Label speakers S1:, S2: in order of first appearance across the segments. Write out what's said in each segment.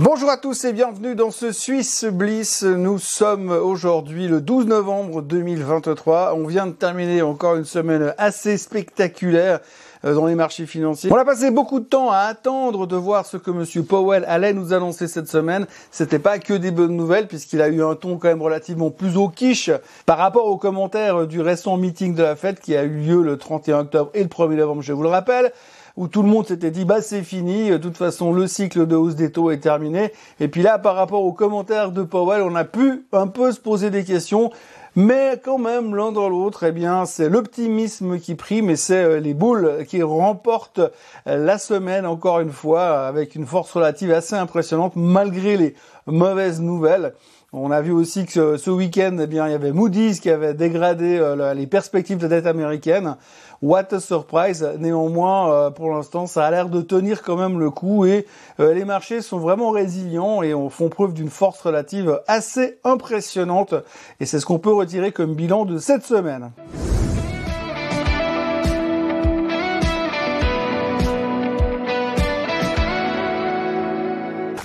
S1: Bonjour à tous et bienvenue dans ce Suisse Bliss. Nous sommes aujourd'hui le 12 novembre 2023. On vient de terminer encore une semaine assez spectaculaire euh, dans les marchés financiers. On a passé beaucoup de temps à attendre de voir ce que Monsieur Powell allait nous annoncer cette semaine. C'était pas que des bonnes nouvelles puisqu'il a eu un ton quand même relativement plus au quiche par rapport aux commentaires du récent meeting de la Fed qui a eu lieu le 31 octobre et le 1er novembre, je vous le rappelle où tout le monde s'était dit bah c'est fini, de toute façon le cycle de hausse des taux est terminé. Et puis là, par rapport aux commentaires de Powell, on a pu un peu se poser des questions. Mais quand même, l'un dans l'autre, eh bien, c'est l'optimisme qui prime et c'est euh, les boules qui remportent euh, la semaine encore une fois avec une force relative assez impressionnante malgré les mauvaises nouvelles. On a vu aussi que ce week-end, eh bien, il y avait Moody's qui avait dégradé euh, les perspectives de dette américaine. What a surprise Néanmoins, euh, pour l'instant, ça a l'air de tenir quand même le coup et euh, les marchés sont vraiment résilients et font preuve d'une force relative assez impressionnante. Et c'est ce qu'on peut retirer comme bilan de cette semaine.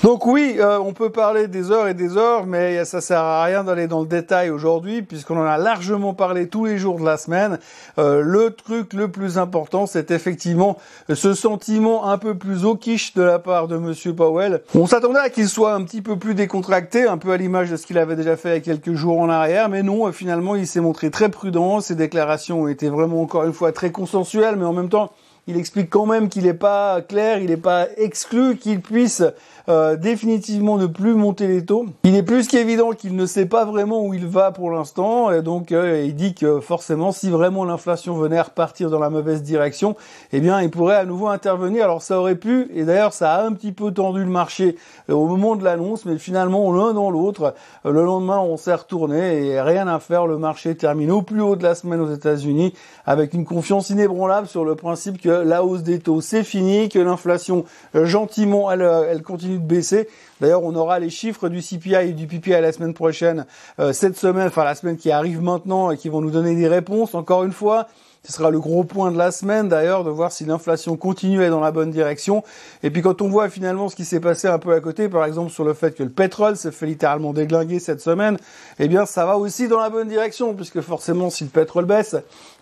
S1: Donc oui, euh, on peut parler des heures et des heures, mais ça sert à rien d'aller dans le détail aujourd'hui, puisqu'on en a largement parlé tous les jours de la semaine. Euh, le truc le plus important, c'est effectivement ce sentiment un peu plus au quiche de la part de Monsieur Powell. On s'attendait à qu'il soit un petit peu plus décontracté, un peu à l'image de ce qu'il avait déjà fait il y a quelques jours en arrière, mais non, finalement, il s'est montré très prudent. Ses déclarations ont été vraiment encore une fois très consensuelles, mais en même temps, il explique quand même qu'il n'est pas clair, il n'est pas exclu qu'il puisse euh, définitivement ne plus monter les taux. Il est plus qu'évident qu'il ne sait pas vraiment où il va pour l'instant, et donc euh, il dit que forcément, si vraiment l'inflation venait repartir dans la mauvaise direction, eh bien, il pourrait à nouveau intervenir. Alors ça aurait pu, et d'ailleurs, ça a un petit peu tendu le marché euh, au moment de l'annonce, mais finalement, l'un dans l'autre, le lendemain, on s'est retourné et rien à faire. Le marché termine au plus haut de la semaine aux États-Unis avec une confiance inébranlable sur le principe que la hausse des taux c'est fini, que l'inflation gentiment elle continue baisser. D'ailleurs, on aura les chiffres du CPI et du PPI la semaine prochaine, euh, cette semaine, enfin la semaine qui arrive maintenant, et qui vont nous donner des réponses. Encore une fois, ce sera le gros point de la semaine d'ailleurs, de voir si l'inflation continue dans la bonne direction. Et puis quand on voit finalement ce qui s'est passé un peu à côté, par exemple sur le fait que le pétrole s'est fait littéralement déglinguer cette semaine, eh bien ça va aussi dans la bonne direction, puisque forcément si le pétrole baisse,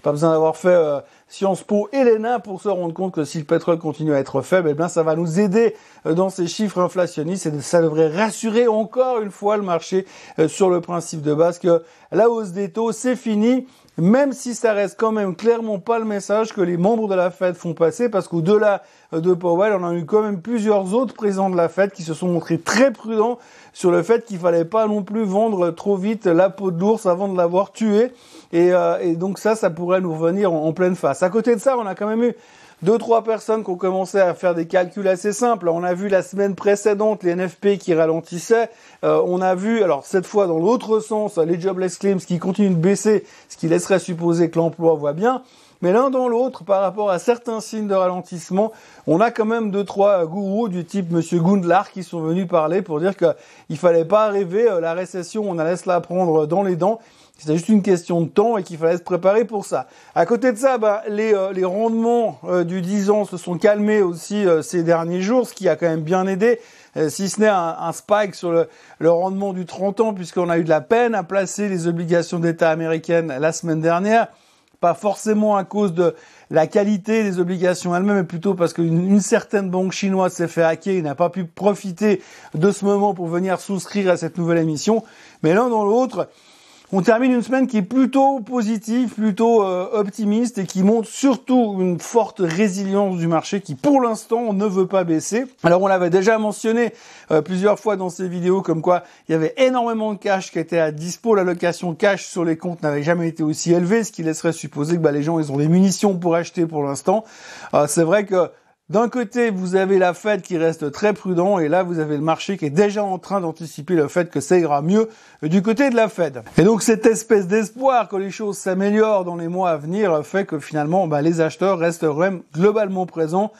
S1: pas besoin d'avoir fait euh, Sciences Po et l'ENA pour se rendre compte que si le pétrole continue à être faible, eh bien ça va nous aider euh, dans ces chiffres inflationnistes et ça devrait rassurer encore une fois le marché euh, sur le principe de base que la hausse des taux c'est fini même si ça reste quand même clairement pas le message que les membres de la Fed font passer, parce qu'au-delà de Powell, on a eu quand même plusieurs autres présidents de la Fed qui se sont montrés très prudents sur le fait qu'il fallait pas non plus vendre trop vite la peau de l'ours avant de l'avoir tué. Et, euh, donc ça, ça pourrait nous revenir en pleine face. À côté de ça, on a quand même eu deux trois personnes qui ont commencé à faire des calculs assez simples. On a vu la semaine précédente les NFP qui ralentissaient. Euh, on a vu, alors cette fois dans l'autre sens, les jobless claims qui continuent de baisser, ce qui laisserait supposer que l'emploi va bien. Mais l'un dans l'autre, par rapport à certains signes de ralentissement, on a quand même deux trois gourous du type Monsieur Gundlar qui sont venus parler pour dire qu'il fallait pas rêver euh, la récession, on allait se la prendre dans les dents c'était juste une question de temps et qu'il fallait se préparer pour ça. À côté de ça, bah, les, euh, les rendements euh, du 10 ans se sont calmés aussi euh, ces derniers jours, ce qui a quand même bien aidé, si ce n'est un, spike sur le, rendement du 30 ans, puisqu'on a eu de la peine à placer les obligations d'État américaines la semaine dernière. Pas forcément à cause de la qualité des obligations elles-mêmes, mais plutôt parce qu'une une certaine banque chinoise s'est fait hacker et n'a pas pu profiter de ce moment pour venir souscrire à cette nouvelle émission. Mais l'un dans l'autre, on termine une semaine qui est plutôt positive, plutôt euh, optimiste et qui montre surtout une forte résilience du marché qui pour l'instant ne veut pas baisser. Alors on l'avait déjà mentionné euh, plusieurs fois dans ces vidéos comme quoi il y avait énormément de cash qui était à dispo, l'allocation cash sur les comptes n'avait jamais été aussi élevée, ce qui laisserait supposer que bah, les gens ils ont des munitions pour acheter pour l'instant. Euh, c'est vrai que d'un côté, vous avez la Fed qui reste très prudent et là, vous avez le marché qui est déjà en train d'anticiper le fait que ça ira mieux du côté de la Fed. Et donc, cette espèce d'espoir que les choses s'améliorent dans les mois à venir fait que finalement, bah, les acheteurs restent globalement présents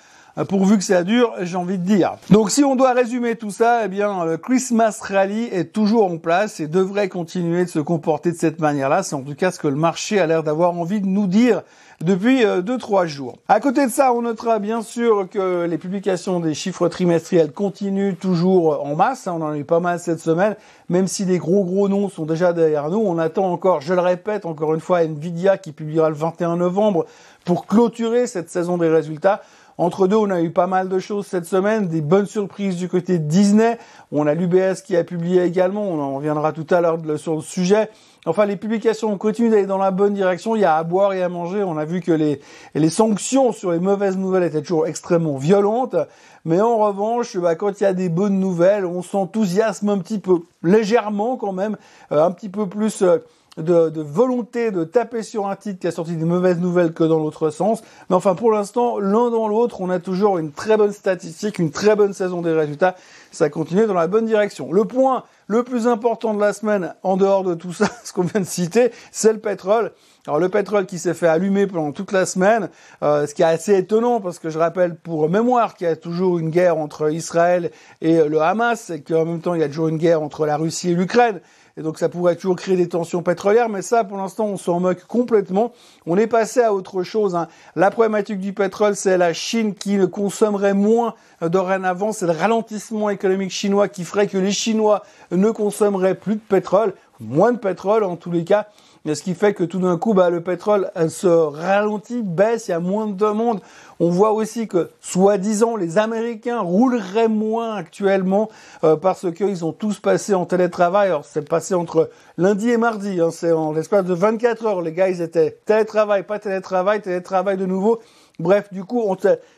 S1: pourvu que ça dure, j'ai envie de dire. Donc si on doit résumer tout ça, eh bien le Christmas Rally est toujours en place et devrait continuer de se comporter de cette manière-là. C'est en tout cas ce que le marché a l'air d'avoir envie de nous dire depuis 2-3 euh, jours. À côté de ça, on notera bien sûr que les publications des chiffres trimestriels continuent toujours en masse. On en a eu pas mal cette semaine, même si les gros gros noms sont déjà derrière nous. On attend encore, je le répète encore une fois, Nvidia qui publiera le 21 novembre pour cloturer cette saison des résultats. Entre deux, on a eu pas mal de choses cette semaine, des bonnes surprises du côté Disney. On a l'UBS qui a publié également, on en reviendra tout à l'heure sur le sujet. Enfin, les publications continuent d'aller dans la bonne direction. Il y a à boire et à manger. On a vu que les, les sanctions sur les mauvaises nouvelles étaient toujours extrêmement violentes. Mais en revanche, bah, quand il y a des bonnes nouvelles, on s'enthousiasme un petit peu, légèrement quand même, euh, un petit peu plus... Euh, de, de, volonté de taper sur un titre qui a sorti des mauvaises nouvelles que dans l'autre sens. Mais enfin, pour l'instant, l'un dans l'autre, on a toujours une très bonne statistique, une très bonne saison des résultats. Ça continue dans la bonne direction. Le point le plus important de la semaine, en dehors de tout ça, ce qu'on vient de citer, c'est le pétrole. Alors le pétrole qui s'est fait allumer pendant toute la semaine, euh, ce qui est assez étonnant parce que je rappelle pour mémoire qu'il y a toujours une guerre entre Israël et le Hamas et qu'en même temps il y a toujours une guerre entre la Russie et l'Ukraine et donc ça pourrait toujours créer des tensions pétrolières, mais ça, pour l'instant, on s'en moque complètement. On est passé à autre chose. Hein. La problématique du pétrole, c'est la Chine qui ne consommerait moins dorénavant. C'est le ralentissement économique chinois qui ferait que les Chinois ne consommeraient plus de pétrole, moins de pétrole en tous les cas ce qui fait que tout d'un coup, bah, le pétrole se ralentit, baisse, il y a moins de demande. On voit aussi que, soi-disant, les Américains rouleraient moins actuellement euh, parce qu'ils ont tous passé en télétravail. Alors, c'est passé entre lundi et mardi. Hein, c'est en l'espace de 24 heures. Les gars, ils étaient télétravail, pas télétravail, télétravail de nouveau. Bref, du coup, on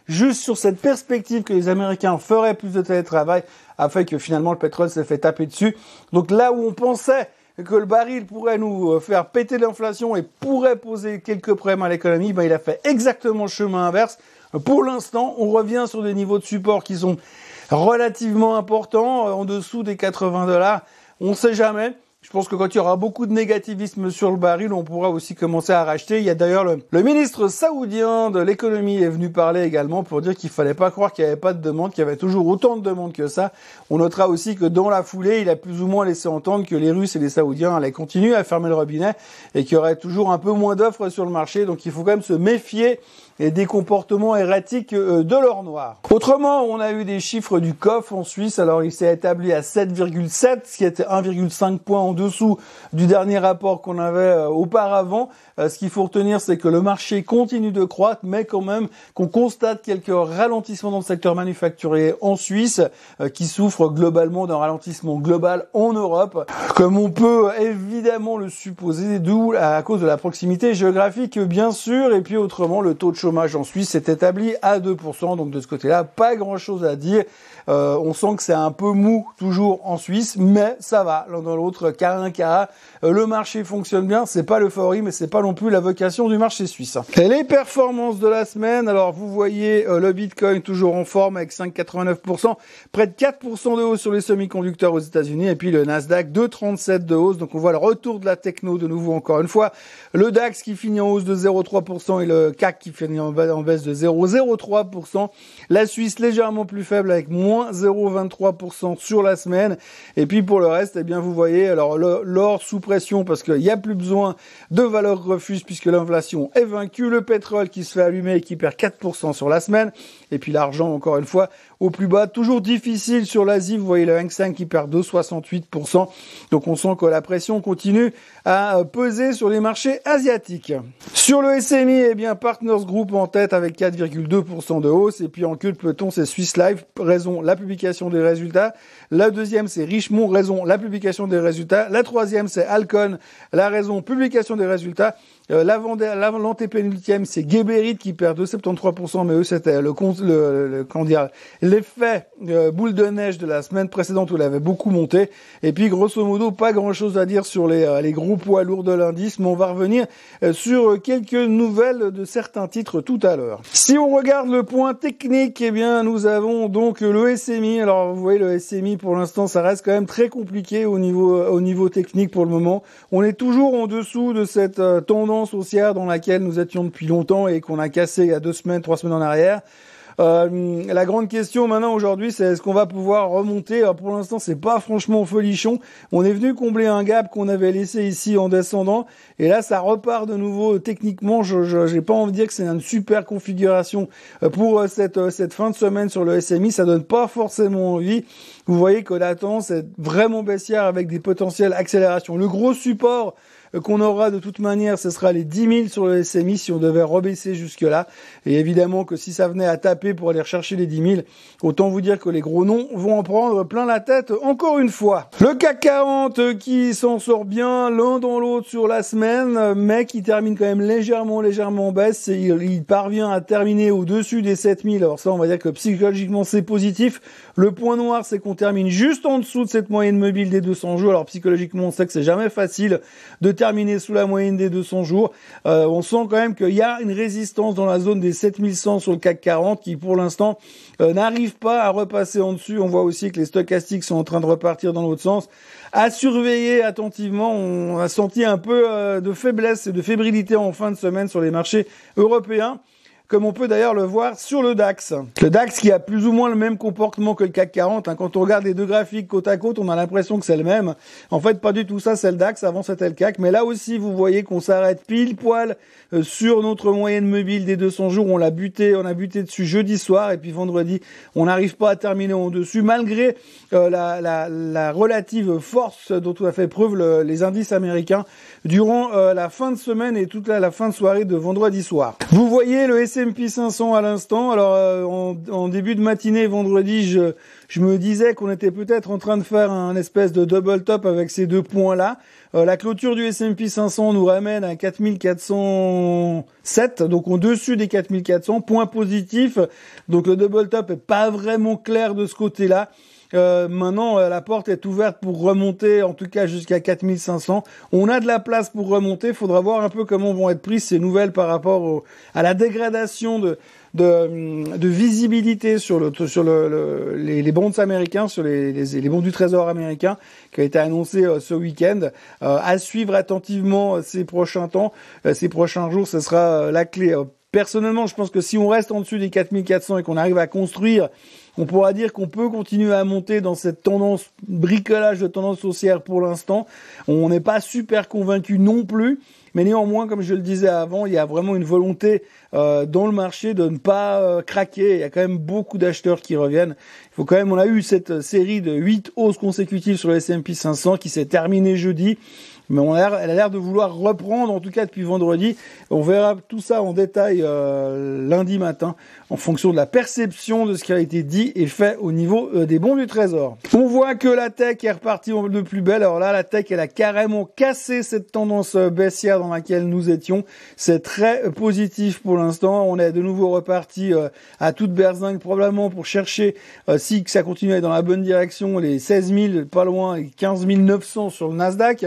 S1: juste sur cette perspective que les Américains feraient plus de télétravail, a fait que finalement le pétrole s'est fait taper dessus. Donc là où on pensait que le baril pourrait nous euh, faire péter l'inflation et pourrait poser quelques problèmes à l'économie, ben il a fait exactement le chemin inverse. Pour l'instant, on revient sur des niveaux de support qui sont relativement importants, euh, en dessous des 80 dollars. On ne sait jamais. Je pense que quand il y aura beaucoup de négativisme sur le baril, on pourra aussi commencer à racheter. Il y a d'ailleurs le, ministre saoudien de l'économie est venu parler également pour dire qu'il fallait pas croire qu'il n'y avait pas de demande, qu'il y avait toujours autant de demandes que ça. On notera aussi que dans la foulée, il a plus ou moins laissé entendre que les Russes et les Saoudiens allaient continuer à fermer le robinet et qu'il y aurait toujours un peu moins d'offres sur le marché. Donc il faut quand même se méfier et des comportements erratiques euh, de l'or noir. Autrement, on a eu des chiffres du COF en Suisse. Alors, il s'est établi à 7,7, ce qui était 1,5 points en dessous du dernier rapport qu'on avait euh, auparavant. Euh, ce qu'il faut retenir, c'est que le marché continue de croître, mais quand même qu'on constate quelques ralentissements dans le secteur manufacturier en Suisse, qui souffre globalement d'un ralentissement global en Europe, comme on peut évidemment le supposer, d'où à cause de la proximité géographique, bien sûr, et puis autrement, le taux de chômage en Suisse s'est établi à 2%. Donc de ce côté-là, pas grand-chose à dire. Euh, on sent que c'est un peu mou toujours en Suisse, mais ça va l'un dans l'autre, car un cas. Le marché fonctionne bien, c'est pas l'euphorie, mais c'est pas non plus la vocation du marché suisse. Et les performances de la semaine, alors vous voyez euh, le Bitcoin toujours en forme avec 5,89%, près de 4% de hausse sur les semi-conducteurs aux États-Unis, et puis le Nasdaq 2,37 de hausse. Donc on voit le retour de la techno de nouveau encore une fois. Le DAX qui finit en hausse de 0,3% et le CAC qui finit en baisse de 0,03%. La Suisse légèrement plus faible avec moins 0,23% sur la semaine. Et puis pour le reste, eh bien vous voyez, alors l'or sous pression parce qu'il n'y a plus besoin de valeur refuge puisque l'inflation est vaincue. Le pétrole qui se fait allumer et qui perd 4% sur la semaine. Et puis l'argent, encore une fois, au plus bas. Toujours difficile sur l'Asie. Vous voyez le Hang Seng qui perd 2,68%. Donc on sent que la pression continue à peser sur les marchés asiatiques. Sur le SMI, eh bien, Partners Group en tête avec 4,2% de hausse. Et puis en queue de peloton, c'est Swiss Life, raison la publication des résultats. La deuxième, c'est Richemont, raison la publication des résultats. La troisième, c'est Alcon, la raison publication des résultats. Euh, L'antépénultième, c'est Geberit qui perd 2,73%, mais eux, c'était le, le, le, l'effet euh, boule de neige de la semaine précédente où il avait beaucoup monté. Et puis, grosso modo, pas grand-chose à dire sur les, euh, les gros poids lourds de l'indice, mais on va revenir euh, sur quelques nouvelles de certains titres tout à l'heure. Si on regarde le point technique, eh bien, nous avons donc le SMI. Alors, vous voyez, le SMI, pour l'instant, ça reste quand même très compliqué au niveau, au niveau technique pour le moment. On est toujours en dessous de cette tendance haussière dans laquelle nous étions depuis longtemps et qu'on a cassé il y a deux semaines, trois semaines en arrière. Euh, la grande question maintenant aujourd'hui, c'est est-ce qu'on va pouvoir remonter? Pour l'instant, c'est pas franchement folichon. On est venu combler un gap qu'on avait laissé ici en descendant, et là, ça repart de nouveau. Techniquement, je n'ai pas envie de dire que c'est une super configuration euh, pour euh, cette cette fin de semaine sur le SMI. Ça donne pas forcément envie. Vous voyez que la tendance est vraiment baissière avec des potentielles accélérations. Le gros support qu'on aura de toute manière, ce sera les 10 000 sur le SMI si on devait rebaisser jusque-là. Et évidemment que si ça venait à taper pour aller rechercher les 10 000, autant vous dire que les gros noms vont en prendre plein la tête encore une fois. Le CAC 40 qui s'en sort bien l'un dans l'autre sur la semaine, mais qui termine quand même légèrement, légèrement en baisse. Et il, parvient à terminer au-dessus des 7 000. Alors ça, on va dire que psychologiquement, c'est positif. Le point noir, c'est qu'on termine juste en dessous de cette moyenne mobile des 200 jours. Alors psychologiquement, on sait que c'est jamais facile de terminé sous la moyenne des 200 jours. Euh, on sent quand même qu'il y a une résistance dans la zone des 7100 sur le CAC 40 qui pour l'instant euh, n'arrive pas à repasser en dessus. On voit aussi que les stochastiques sont en train de repartir dans l'autre sens. À surveiller attentivement, on a senti un peu euh, de faiblesse et de fébrilité en fin de semaine sur les marchés européens comme on peut d'ailleurs le voir sur le DAX. Le DAX qui a plus ou moins le même comportement que le CAC 40. Hein. Quand on regarde les deux graphiques côte à côte, on a l'impression que c'est le même. En fait, pas du tout ça, c'est le DAX. Avant, c'était le CAC. Mais là aussi, vous voyez qu'on s'arrête pile poil euh, sur notre moyenne mobile des 200 jours. On l'a buté, on a buté dessus jeudi soir et puis vendredi, on n'arrive pas à terminer en dessus malgré euh, la, la, la, relative force dont a fait preuve les indices américains durant euh, la fin de semaine et toute la, la, fin de soirée de vendredi soir. Vous voyez le S&P 500 à l'instant. Alors en, en, début de matinée vendredi, je, me disais qu'on était peut-être en train de faire un espèce de double top avec ces deux points là. Euh, la clôture du S&P 500 nous ramène à 4407, donc au-dessus des 4400. Point positif, donc le double top est pas vraiment clair de ce côté-là. Euh, maintenant, euh, la porte est ouverte pour remonter, en tout cas jusqu'à 4500. On a de la place pour remonter. Il faudra voir un peu comment vont être prises ces nouvelles par rapport à la dégradation de, de, de visibilité sur, le, sur le, les, les bonds américains, sur les, les, les, bons du Trésor américain, qui a été annoncé euh, ce week-end. Euh, à suivre attentivement euh, ces prochains temps, ces prochains jours, ce sera la clé. Personnellement, je pense que si on reste en dessus des 4400 et qu'on arrive à construire on pourra dire qu'on peut continuer à monter dans cette tendance bricolage de tendance haussière pour l'instant. On n'est pas super convaincu non plus. Mais néanmoins, comme je le disais avant, il y a vraiment une volonté euh, dans le marché de ne pas euh, craquer. Il y a quand même beaucoup d'acheteurs qui reviennent. Il faut quand même, on a eu cette série de 8 hausses consécutives sur le S&P 500 qui s'est terminée jeudi mais on a elle a l'air de vouloir reprendre, en tout cas depuis vendredi. On verra tout ça en détail euh, lundi matin, en fonction de la perception de ce qui a été dit et fait au niveau euh, des bons du trésor. On voit que la tech est repartie de plus belle. Alors là, la tech, elle a carrément cassé cette tendance euh, baissière dans laquelle nous étions. C'est très positif pour l'instant. On est de nouveau reparti à toute berzingue, probablement pour chercher, si ça continue dans la bonne direction, les 16 000, pas loin, les 15 900 sur le Nasdaq.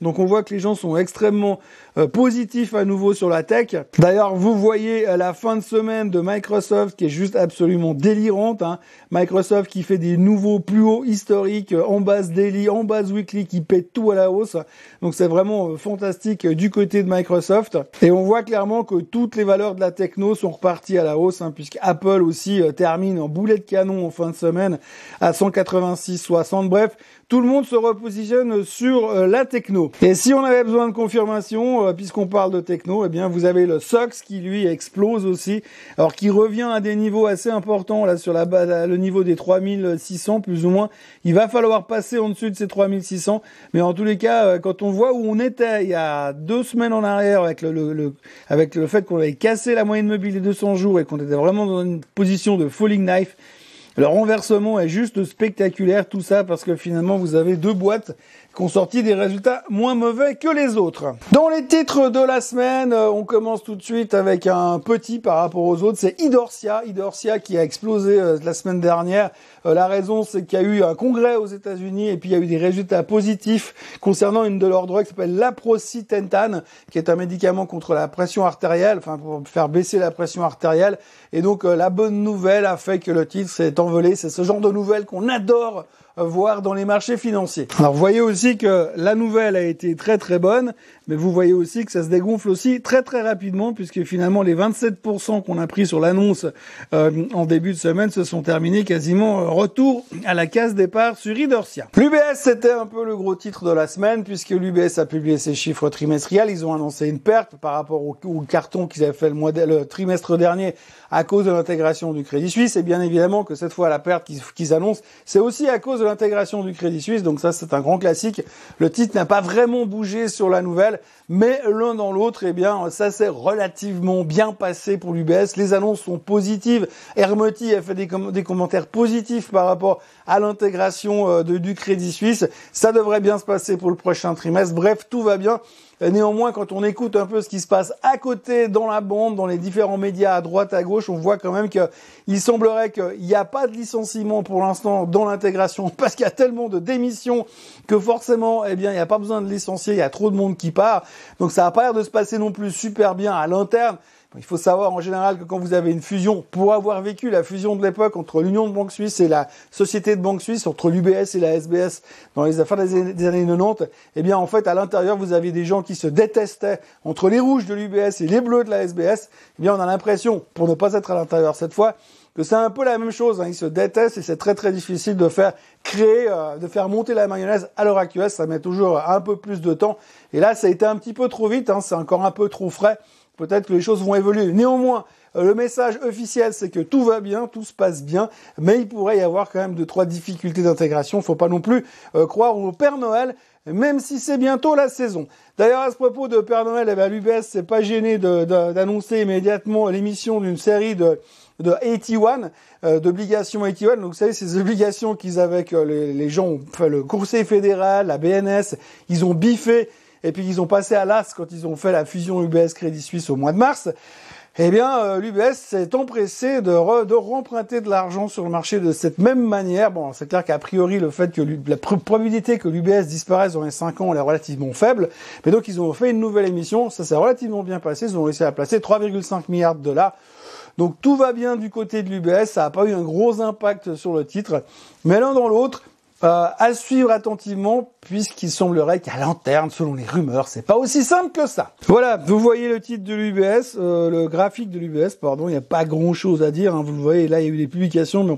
S1: Donc on voit que les gens sont extrêmement euh, positifs à nouveau sur la tech. D'ailleurs, vous voyez la fin de semaine de Microsoft qui est juste absolument délirante. Hein. Microsoft qui fait des nouveaux plus hauts historiques euh, en base daily, en base weekly, qui pète tout à la hausse. Donc c'est vraiment euh, fantastique du côté de Microsoft. Et on voit clairement que toutes les valeurs de la techno sont reparties à la hausse, hein, puisque Apple aussi termine en boulet de canon en fin de semaine à 186,60. Bref, tout le monde se repositionne sur euh, la techno. Et si on avait besoin de confirmation, euh, puisqu'on parle de techno, eh bien vous avez le SOX qui lui explose aussi, alors qui revient à des niveaux assez importants là sur la le niveau des 3600 plus ou moins. Il va falloir passer en dessus de ces 3600, mais en tous les cas, euh, quand on voit où on était il y a deux semaines en arrière avec le, le, avec le fait qu'on avait cassé la moyenne mobile des 200 jours et qu'on était vraiment dans une position de falling knife, le renversement est juste spectaculaire, tout ça parce que finalement vous avez deux boîtes qui ont sorti des résultats moins mauvais que les autres. Dans les titres de la semaine, euh, on commence tout de suite avec un petit par rapport aux autres, c'est Idorsia, Idorsia qui a explosé euh, la semaine dernière. Euh, la raison, c'est qu'il y a eu un congrès aux États-Unis et puis il y a eu des résultats positifs concernant une de leurs drogues qui s'appelle l'aprocitentane, qui est un médicament contre la pression artérielle, enfin pour faire baisser la pression artérielle. Et donc la bonne nouvelle a fait que le titre s'est envolé. C'est ce genre de nouvelles qu'on adore voire dans les marchés financiers. Alors vous voyez aussi que la nouvelle a été très très bonne, mais vous voyez aussi que ça se dégonfle aussi très très rapidement, puisque finalement les 27% qu'on a pris sur l'annonce euh, en début de semaine se sont terminés quasiment euh, retour à la case départ sur Idorsia. L'UBS c'était un peu le gros titre de la semaine, puisque l'UBS a publié ses chiffres trimestriels, ils ont annoncé une perte par rapport au, carton qu'ils avaient fait le, trimestre dernier à cause de l'intégration du Crédit Suisse, et bien évidemment que cette fois la perte qu'ils annoncent, c'est aussi à cause de l'intégration du Crédit Suisse, donc ça c'est un grand classique. Le titre n'a pas vraiment bougé sur la nouvelle, mais l'un dans l'autre, eh bien ça s'est relativement bien passé pour l'UBS. Les annonces sont positives. Hermoti a fait des commentaires positifs par rapport à l'intégration euh, du Crédit Suisse. Ça devrait bien se passer pour le prochain trimestre. Bref, tout va bien. Néanmoins, quand on écoute un peu ce qui se passe à côté dans la bande, dans les différents médias à droite, à gauche, on voit quand même qu'il semblerait qu'il n'y a pas de licenciement pour l'instant dans l'intégration parce qu'il y a tellement de démissions que forcément, eh bien, il n'y a pas besoin de licencier, il y a trop de monde qui part. Donc ça n'a pas l'air de se passer non plus super bien à l'interne. Il faut savoir en général que quand vous avez une fusion, pour avoir vécu la fusion de l'époque entre l'Union de banques suisses et la Société de banques suisses, entre l'UBS et la SBS dans les affaires des années, 90, eh bien en fait à l'intérieur vous aviez des gens qui se détestaient entre les rouges de l'UBS et les bleus de la SBS. Eh bien on a l'impression, pour ne pas être à l'intérieur cette fois, que c'est un peu la même chose. Hein. Ils se détestent et c'est très très difficile de faire créer, euh, de faire monter la mayonnaise à l'heure actuelle. Ça met toujours un peu plus de temps. Et là, ça a été un petit peu trop vite. Hein. C'est encore un peu trop frais peut-être que les choses vont évoluer. Néanmoins, euh, le message officiel, c'est que tout va bien, tout se passe bien, mais il pourrait y avoir quand même deux, trois difficultés d'intégration. Faut pas non plus euh, croire au Père Noël, même si c'est bientôt la saison. D'ailleurs, à ce propos de Père Noël, eh ben, l'UBS s'est pas gêné d'annoncer immédiatement l'émission d'une série de de 81, euh, d'obligations 81. Donc, vous savez, ces obligations qu'ils avaient, que les, gens, enfin, le Conseil fédéral, la BNS, ils ont biffé et puis ils ont passé à l'AS quand ils ont fait la fusion UBS Crédit Suisse au mois de mars, eh bien, euh, l'UBS s'est empressé de, de remprunter de l'argent sur le marché de cette même manière. Bon, c'est clair qu'a priori, le fait que la probabilité que l'UBS disparaisse dans les 5 ans, elle est relativement faible. Mais donc, ils ont fait une nouvelle émission. Ça s'est relativement bien passé. Ils ont réussi à placer 3,5 milliards de dollars. Donc, tout va bien du côté de l'UBS. Ça n'a pas eu un gros impact sur le titre. Mais l'un dans l'autre, euh, à suivre attentivement puisqu'il semblerait qu'à l'interne, selon les rumeurs, c'est pas aussi simple que ça. Voilà, vous voyez le titre de l'UBS, euh, le graphique de l'UBS, pardon, il n'y a pas grand chose à dire, hein, vous le voyez, là il y a eu des publications, mais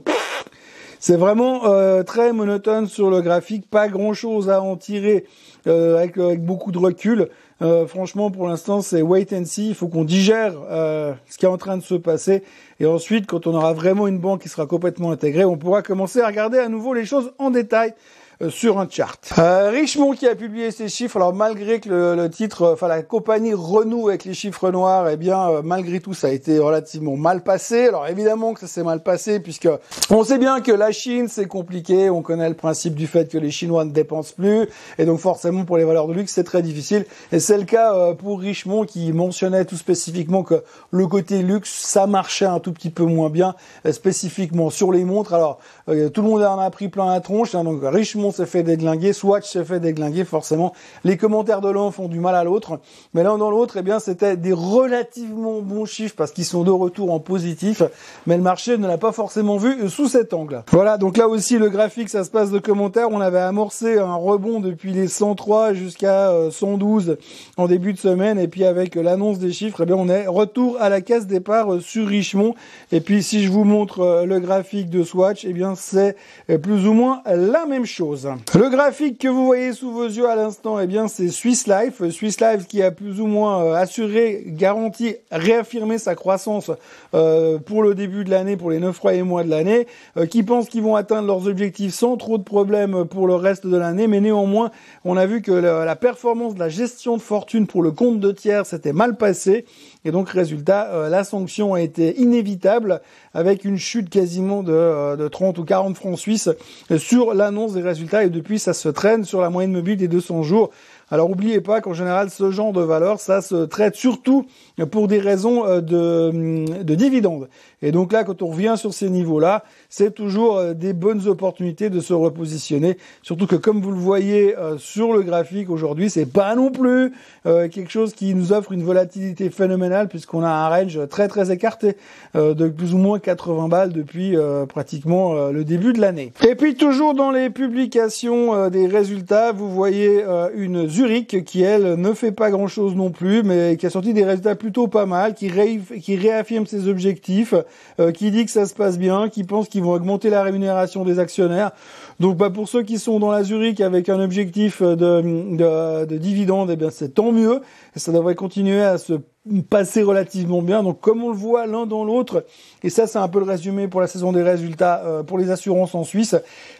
S1: c'est vraiment euh, très monotone sur le graphique, pas grand chose à en tirer avec, avec beaucoup de recul. Euh, franchement, pour l'instant, c'est wait and see. Il faut qu'on digère euh, ce qui est en train de se passer. Et ensuite, quand on aura vraiment une banque qui sera complètement intégrée, on pourra commencer à regarder à nouveau les choses en détail. Euh, sur un chart. Euh, Richemont qui a publié ses chiffres, alors malgré que le, titre, enfin la compagnie renoue avec les chiffres noirs, eh bien euh, malgré tout ça a été relativement mal passé. Alors évidemment que ça s'est mal passé puisque on sait bien que la Chine c'est compliqué, on connaît le principe du fait que les Chinois ne dépensent plus et donc forcément pour les valeurs de luxe c'est très difficile. Et c'est le cas pour Richemont qui mentionnait tout spécifiquement que le côté luxe ça marchait un tout petit peu moins bien spécifiquement sur les montres. Alors tout le monde en a pris plein la tronche, hein, donc Richemont s'est fait déglinguer, Swatch s'est fait déglinguer, forcément. Les commentaires de l'un font du mal à l'autre. Mais l'un dans l'autre, eh bien, c'était des relativement bons chiffres parce qu'ils sont de retour en positif. Mais le marché ne l'a pas forcément vu sous cet angle. Voilà. Donc là aussi, le graphique, ça se passe de commentaires. On avait amorcé un rebond depuis les 103 jusqu'à 112 euh, en début de semaine. Et puis avec l'annonce des chiffres, eh bien, on est retour à la case départ euh, sur Richemont. Et puis, si je vous montre euh, le graphique de Swatch, eh bien, c'est plus ou moins la même chose. Le graphique que vous voyez sous vos yeux à l'instant, eh bien, c'est Swiss Life. Swiss Life qui a plus ou moins euh, assuré, garanti, réaffirmé sa croissance euh, pour le début de l'année, pour les 9 premiers mois de l'année, euh, qui pensent qu'ils vont atteindre leurs objectifs sans trop de problèmes pour le reste de l'année. Mais néanmoins, on a vu que la, performance de la gestion de fortune pour le compte de tiers s'était mal passé. Et donc, résultat, la sanction a été inévitable avec une chute quasiment de, de 30 ou 40 francs suisses sur l'annonce des résultats et depuis ça se traîne sur la moyenne mobile des 200 jours Alors n'oubliez pas qu'en général, ce genre de valeur, ça se traite surtout pour des raisons euh, de, de dividendes. Et donc là, quand on revient sur ces niveaux-là, c'est toujours euh, des bonnes opportunités de se repositionner. Surtout que comme vous le voyez euh, sur le graphique aujourd'hui, c'est pas non plus quelque chose qui nous offre une volatilité phénoménale puisqu'on a un range très très écarté de plus ou moins 80 balles depuis pratiquement le début de l'année. Et puis toujours dans les publications des résultats, vous voyez une Zurich qui elle ne fait pas grand chose non plus, mais qui a sorti des résultats plutôt pas mal, qui, réaffirme ses objectifs, euh, qui dit que ça se passe bien, qui pense qu'ils vont augmenter la rémunération des actionnaires. Donc bah, pour ceux qui sont dans la Zurich avec un objectif de, de, de dividende, eh bien c'est tant mieux. ça devrait continuer à se passer relativement bien. Donc comme on le voit l'un dans l'autre, et ça c'est un peu le résumé pour la saison des résultats euh, pour les assurances en Suisse,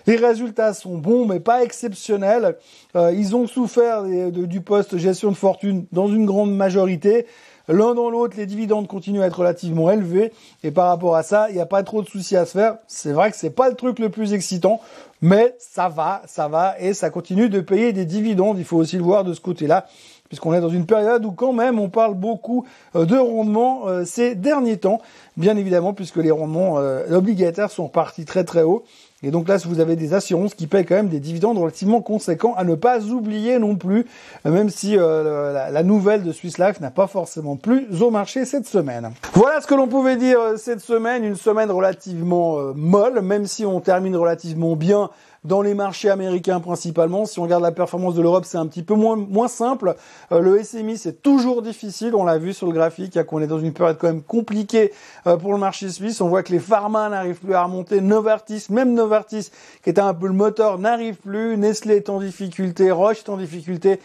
S1: les résultats sont bons mais pas exceptionnels. Euh, ils ont souffert du poste gestion de fortune dans une grande majorité. L'un dans l'autre, les dividendes continuent à être relativement élevés. Et par rapport à ça, il n'y a pas trop de soucis à se faire. C'est vrai que c'est pas le truc le plus excitant, mais ça va, ça va, et ça continue de payer des dividendes. Il faut aussi le voir de ce côté-là puisqu'on est dans une période où quand même on parle beaucoup euh, de rendement euh, ces derniers temps, bien évidemment puisque les rendements euh, obligataires sont partis très très haut. Et donc là, si vous avez des assurances qui paient quand même des dividendes relativement conséquents, à ne pas oublier non plus, même si la, nouvelle de Swiss Life n'a pas forcément plus au marché cette semaine. Voilà ce que l'on pouvait dire cette semaine, une semaine relativement molle, même si on termine relativement bien dans les marchés américains principalement. Si on regarde la performance de l'Europe, c'est un petit peu moins, moins simple. Euh, le SMI, c'est toujours difficile. On l'a vu sur le graphique, qu'on est dans une période quand même compliquée euh, pour le marché suisse. On voit que les pharma n'arrivent plus à remonter. Novartis, même Novartis, qui était un peu le moteur, n'arrive plus. Nestlé est en difficulté. Roche est en difficulté.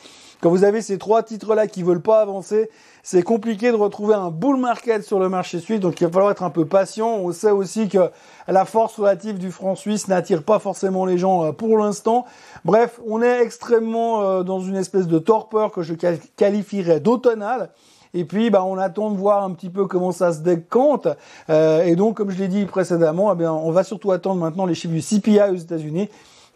S1: Quand vous avez ces trois titres-là qui veulent pas avancer, c'est compliqué de retrouver un bull market sur le marché suisse, donc il va falloir être un peu patient. On sait aussi que la force relative du franc suisse n'attire pas forcément les gens euh, pour l'instant. Bref, on est extrêmement euh, dans une espèce de torpeur que je qualifierais d'automnal. Et puis, bah, on attend de voir un petit peu comment ça se décante. Euh, et donc, comme je l'ai dit précédemment, eh bien, on va surtout attendre maintenant les chiffres du CPI aux États-Unis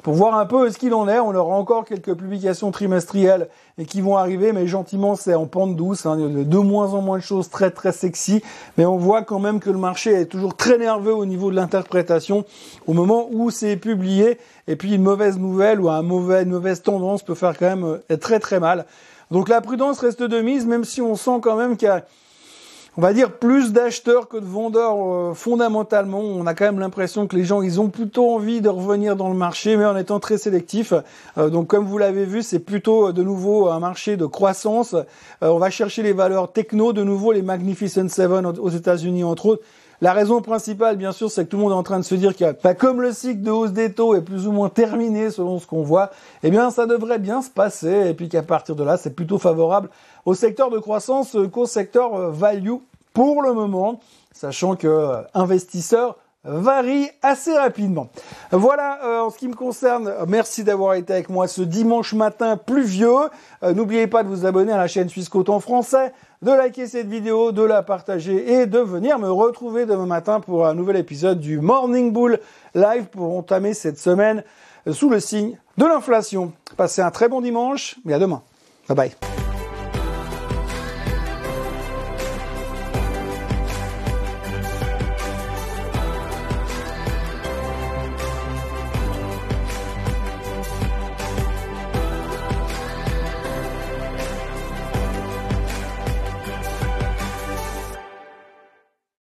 S1: pour voir un peu ce qu'il en est. On aura encore quelques publications trimestrielles et qui vont arriver, mais gentiment c'est en pente douce. Hein. De moins en moins de choses très très sexy, mais on voit quand même que le marché est toujours très nerveux au niveau de l'interprétation au moment où c'est publié. Et puis une mauvaise nouvelle ou un mauvais, une mauvaise tendance peut faire quand même euh, très très mal. Donc la prudence reste de mise, même si on sent quand même qu'il y a on va dire plus d'acheteurs que de vendeurs euh, fondamentalement. On a quand même l'impression que les gens, ils ont plutôt envie de revenir dans le marché, mais en étant très sélectifs. Euh, donc comme vous l'avez vu, c'est plutôt euh, de nouveau un marché de croissance. on va chercher les valeurs techno, de nouveau les Magnificent Seven aux États-Unis entre autres. La raison principale, bien sûr, c'est que tout le monde est en train de se dire que, bah, comme le cycle de hausse des taux est plus ou moins terminé selon ce qu'on voit, eh bien, ça devrait bien se passer, et puis qu'à partir de là, c'est plutôt favorable au secteur de croissance qu'au secteur value pour le moment, sachant que euh, investisseurs varie assez rapidement. Voilà euh, en ce qui me concerne, merci d'avoir été avec moi ce dimanche matin pluvieux. Euh, n'oubliez pas de vous abonner à la chaîne Suisse Côte en français, de liker cette vidéo, de la partager et de venir me retrouver demain matin pour un nouvel épisode du Morning Bull Live pour entamer cette semaine sous le signe de l'inflation. Passez un très bon dimanche et à demain. Bye bye.